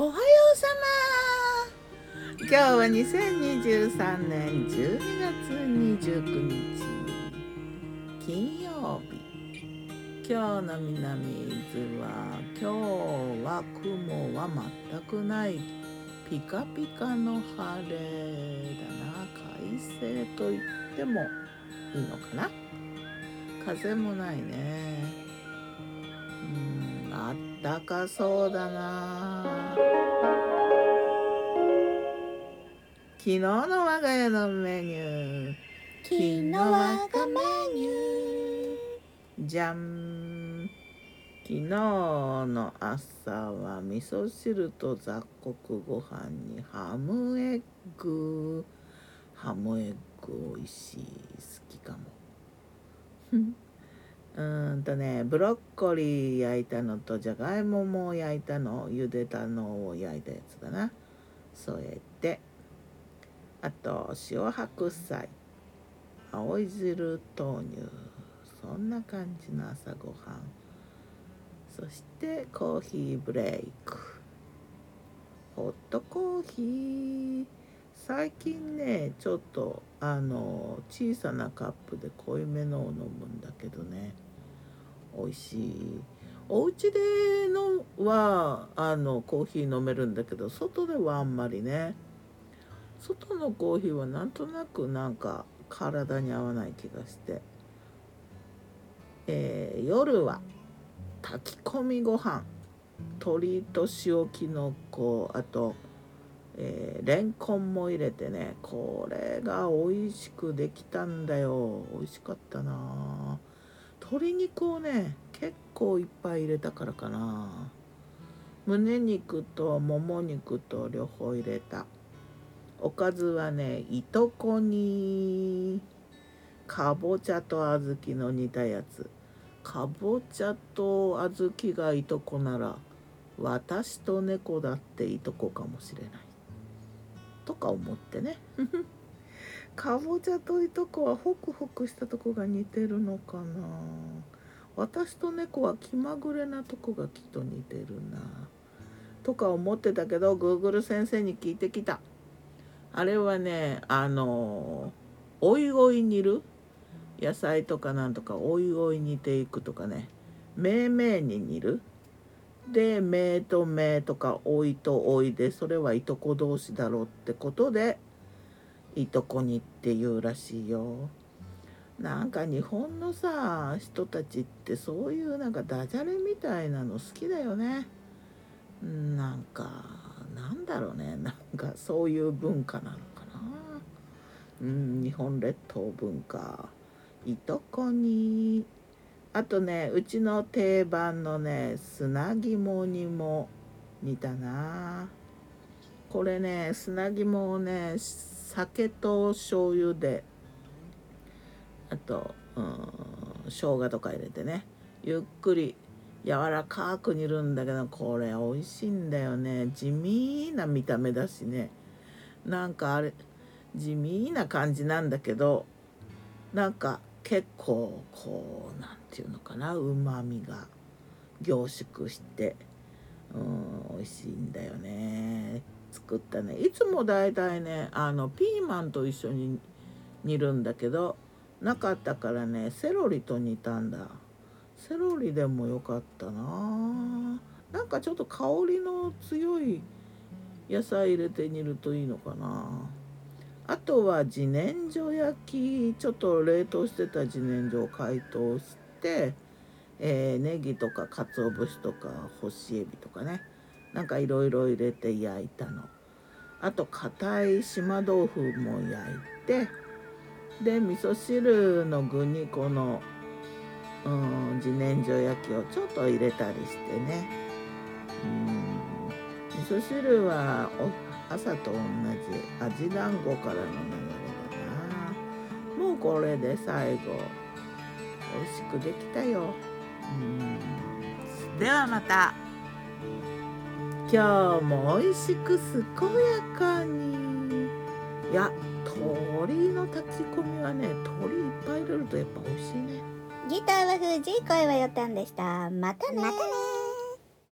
おはようさま。今日は2023年12月29日金曜日。今日の南伊豆は今日は雲は全くない。ピカピカの晴れだな。快晴と言ってもいいのかな。風もないね。うんあったかそうだな。昨日の我が家のメニュー。昨日我がメニュー。じゃん昨日の朝は味噌汁と雑穀ご飯にハムエッグ。ハムエッグ美味しい。好きかもうんとねブロッコリー焼いたのとじゃがいもも焼いたの茹でたのを焼いたやつだな。添えて。あと塩白菜。青い汁豆乳。そんな感じの朝ごはん。そしてコーヒーブレイク。ホットコーヒー。最近ねちょっとあの小さなカップで濃いめのを飲むんだけどね。美味しい。お家でのはあのコーヒー飲めるんだけど外ではあんまりね。外のコーヒーはなんとなくなんか体に合わない気がして、えー夜は炊き込みご飯。鶏と塩きのこ。あと、えーレンコンも入れてね。これが美味しくできたんだよ。美味しかったな。鶏肉をね結構いっぱい入れたからかな。胸肉ともも肉と両方入れた。おかずはねいとこにかぼちゃと小豆の煮たやつ。かぼちゃと小豆がいとこなら私と猫だっていとこかもしれない。とか思ってね。かぼちゃといとこはホクホクしたとこが似てるのかな。私と猫は気まぐれなとこがきっと似てるな。とか思ってたけど Google 先生に聞いてきた。あれはねあのおいおい煮る？野菜とかなんとかおいおい煮ていくとかね。めいめいに煮る？でめいとめいとかおいとおいでそれはいとこ同士だろうってことでいとこにっていうらしいよ。なんか日本のさ人たちってそういうなんかダジャレみたいなの好きだよね。なんかなんだろうね。なんかそういう文化なのかな。うん日本列島文化。いとこに。あとねうちの定番のね砂肝にも似たな。これね砂肝をね酒と醤油であとうん生姜とか入れてねゆっくり柔らかく煮るんだけどこれ美味しいんだよね。地味な見た目だしね。なんかあれ地味な感じなんだけどなんか結構こうなんていうのかなうまみが凝縮してうん美味しいんだよね。作ったね。いつもだいたいねあのピーマンと一緒に煮るんだけどなかったからねセロリと煮たんだ。セロリでもよかったな。なんかちょっと香りの強い野菜入れて煮るといいのかな。あとは自然薯焼きちょっと冷凍してた自然薯を解凍して、えーネギとか鰹節とか干しエビとかね。なんかいろいろ入れて焼いたの。あと硬い島豆腐も焼いてで味噌汁の具にこのうん自然薯焼きをちょっと入れたりしてね。うん。味噌汁は朝と同じ味団子からの流れだな。もうこれで最後美味しくできたよ。うん。ではまた。今日も美味しく健やかに。いや鶏の炊き込みはね鶏いっぱい入れるとやっぱ美味しいね。ギターは藤井声はよたんでした。またねまたね